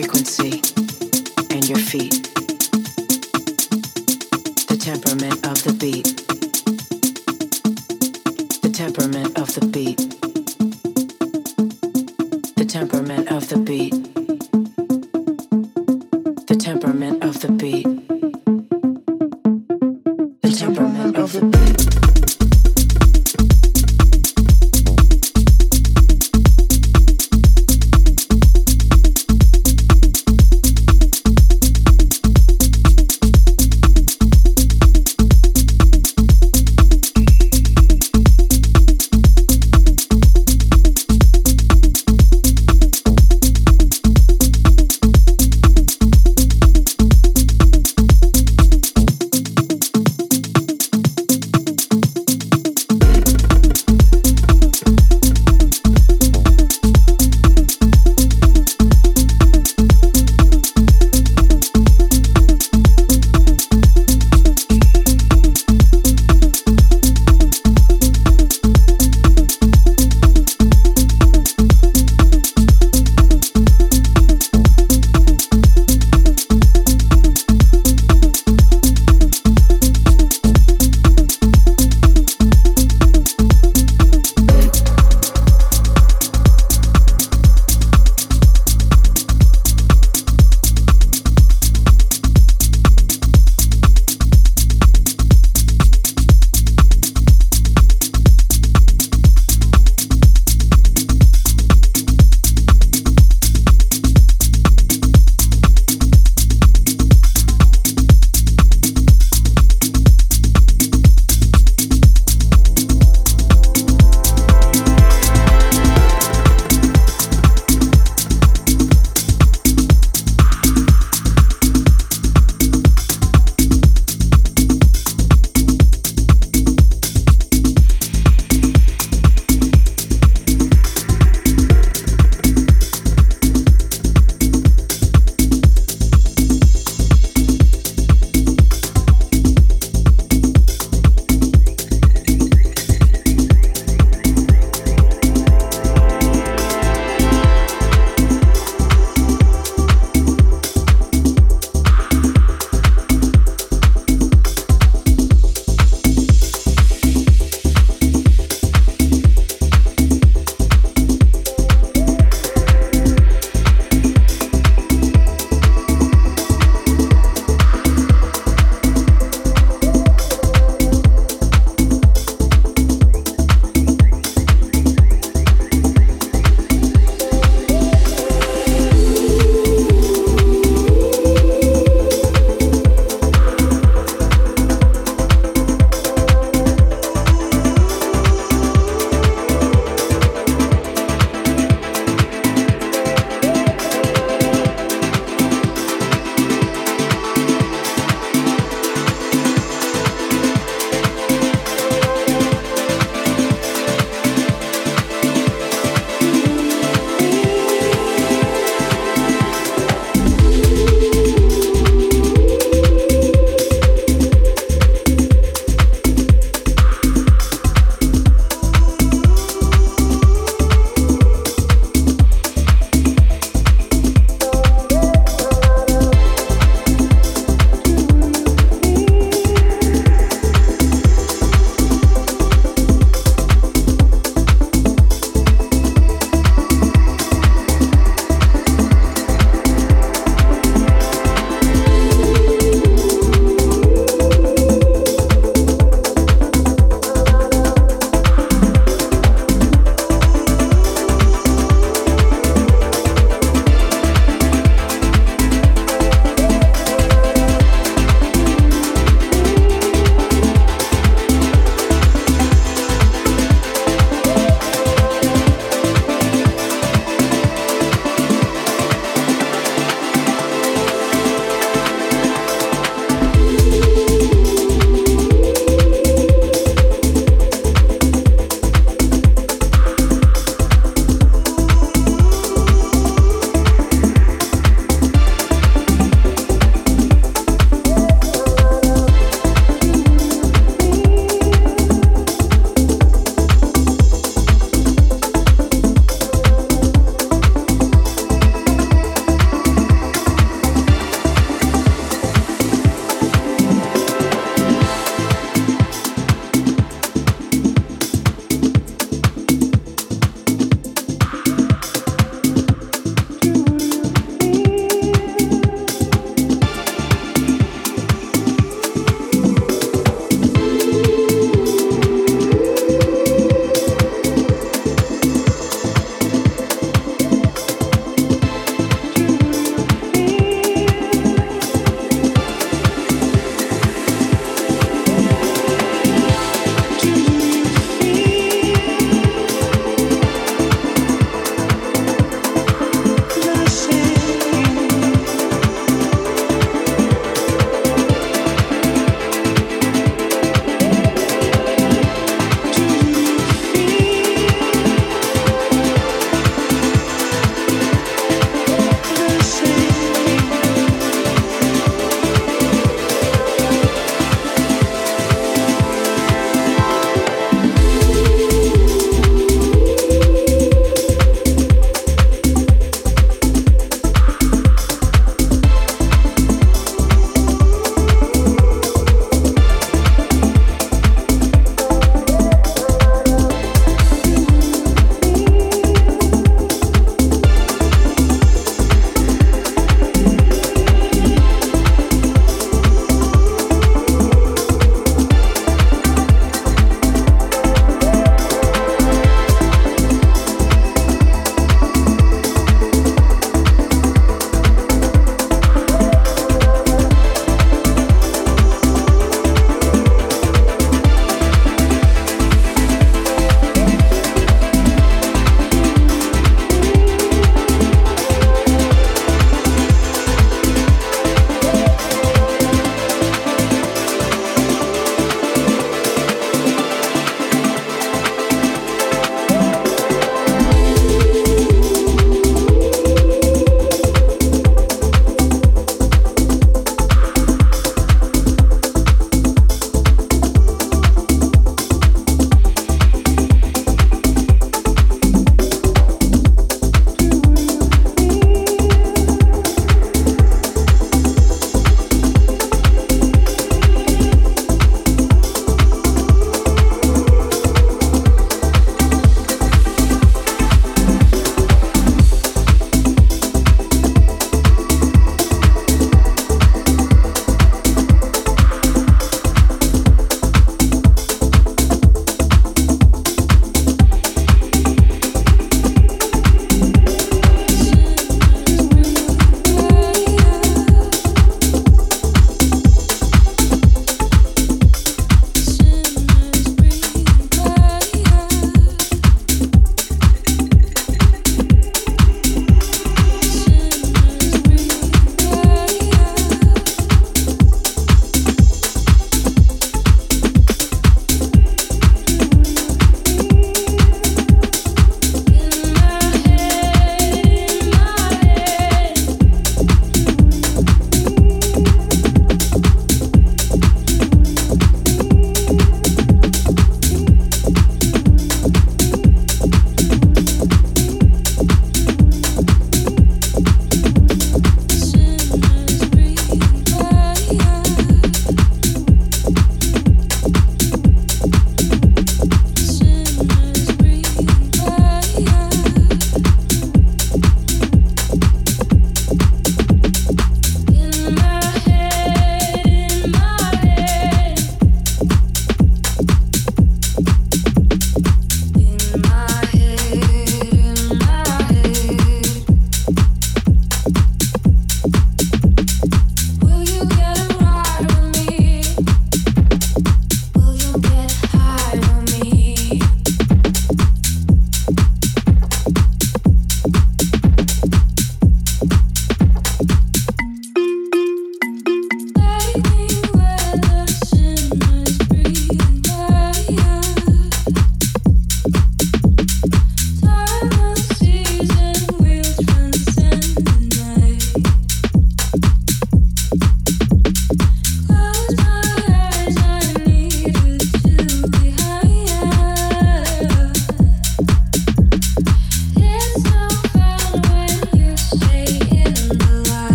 frequency,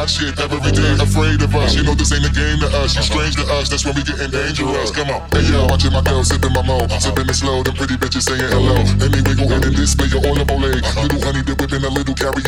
hot shit every day. Afraid of us, you know this ain't a game to us. You're strange to us, that's when we get in Come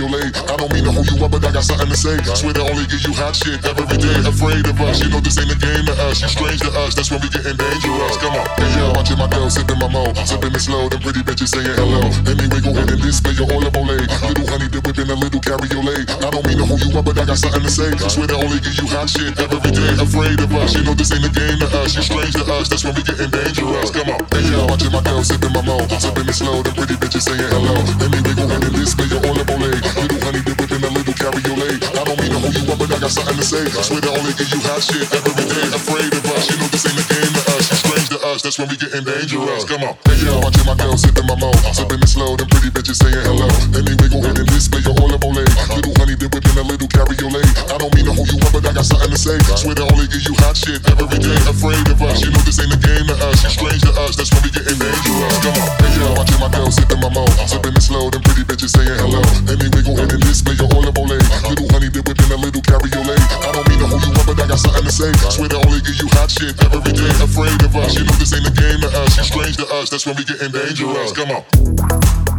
cabriolet. I don't mean to hold you up, but I got something to say. Swear to only give you hot shit every day. Afraid of us, you know this ain't a game to us. You strange to us, that's when we getting dangerous. Come on, hey yo, watching my girl sipping my mo, sipping it slow. Them pretty bitches saying hello. Anyway, go ahead and display your olive ole. Little honey dip whipping a little cabriolet. I don't mean to hold you up, but I got something to say. Swear to only give you hot shit every day. Afraid of us, you know this ain't a game to us. You strange to us, that's when we getting dangerous. Come on, hey yo, watching my girl sipping my mo, sipping it slow. Them pretty bitches saying hello. Anyway, go ahead and display your olive ole. Little honey dip whipping a little cabriolet. I don't mean to hold you up, but I got something to say. I Swear to only give you hot shit every day. Afraid of us, you know this ain't a game to us. You strange to us, that's when we getting dangerous. Come on, hey yo, watching my girl sipping my mo, sipping it slow. Them pretty bitches saying hello. Anyway, go ahead and display your olive ole. Little honey dip whipping a little cabriolet. I don't mean to hold you up, but I got something to say. Swear to only give you hot shit every day. Afraid of us, you know this ain't a game to us. You strange to us, that's when we getting dangerous. Come on, hey yo, watching my girl sipping my mo, sipping it slow. Them pretty bitches saying hello. Anyway, go ahead and display your olive ole. Little honey dip whipping a little cabriolet. I don't mean to hold you up, but I got something to say. Swear to only give you hot shit every day. Afraid of us, know this ain't a game to us. You strange to us, that's when we getting dangerous. Come on.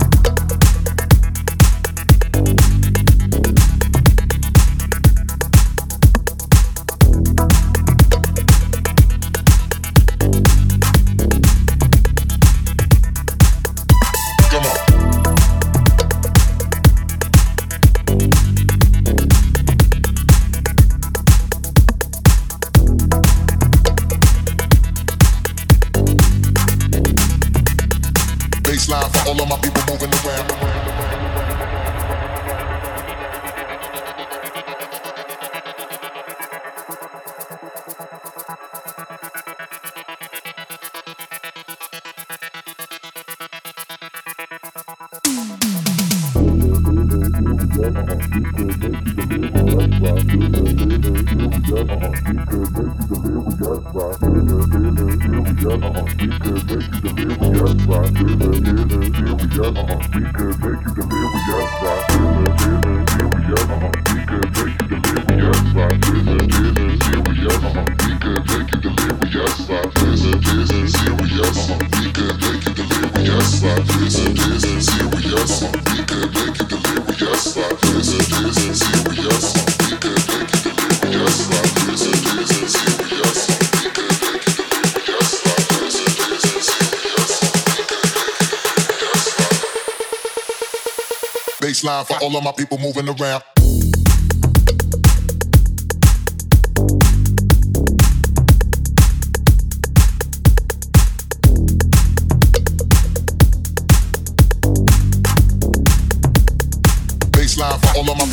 Baseline for all of my people moving around. Baseline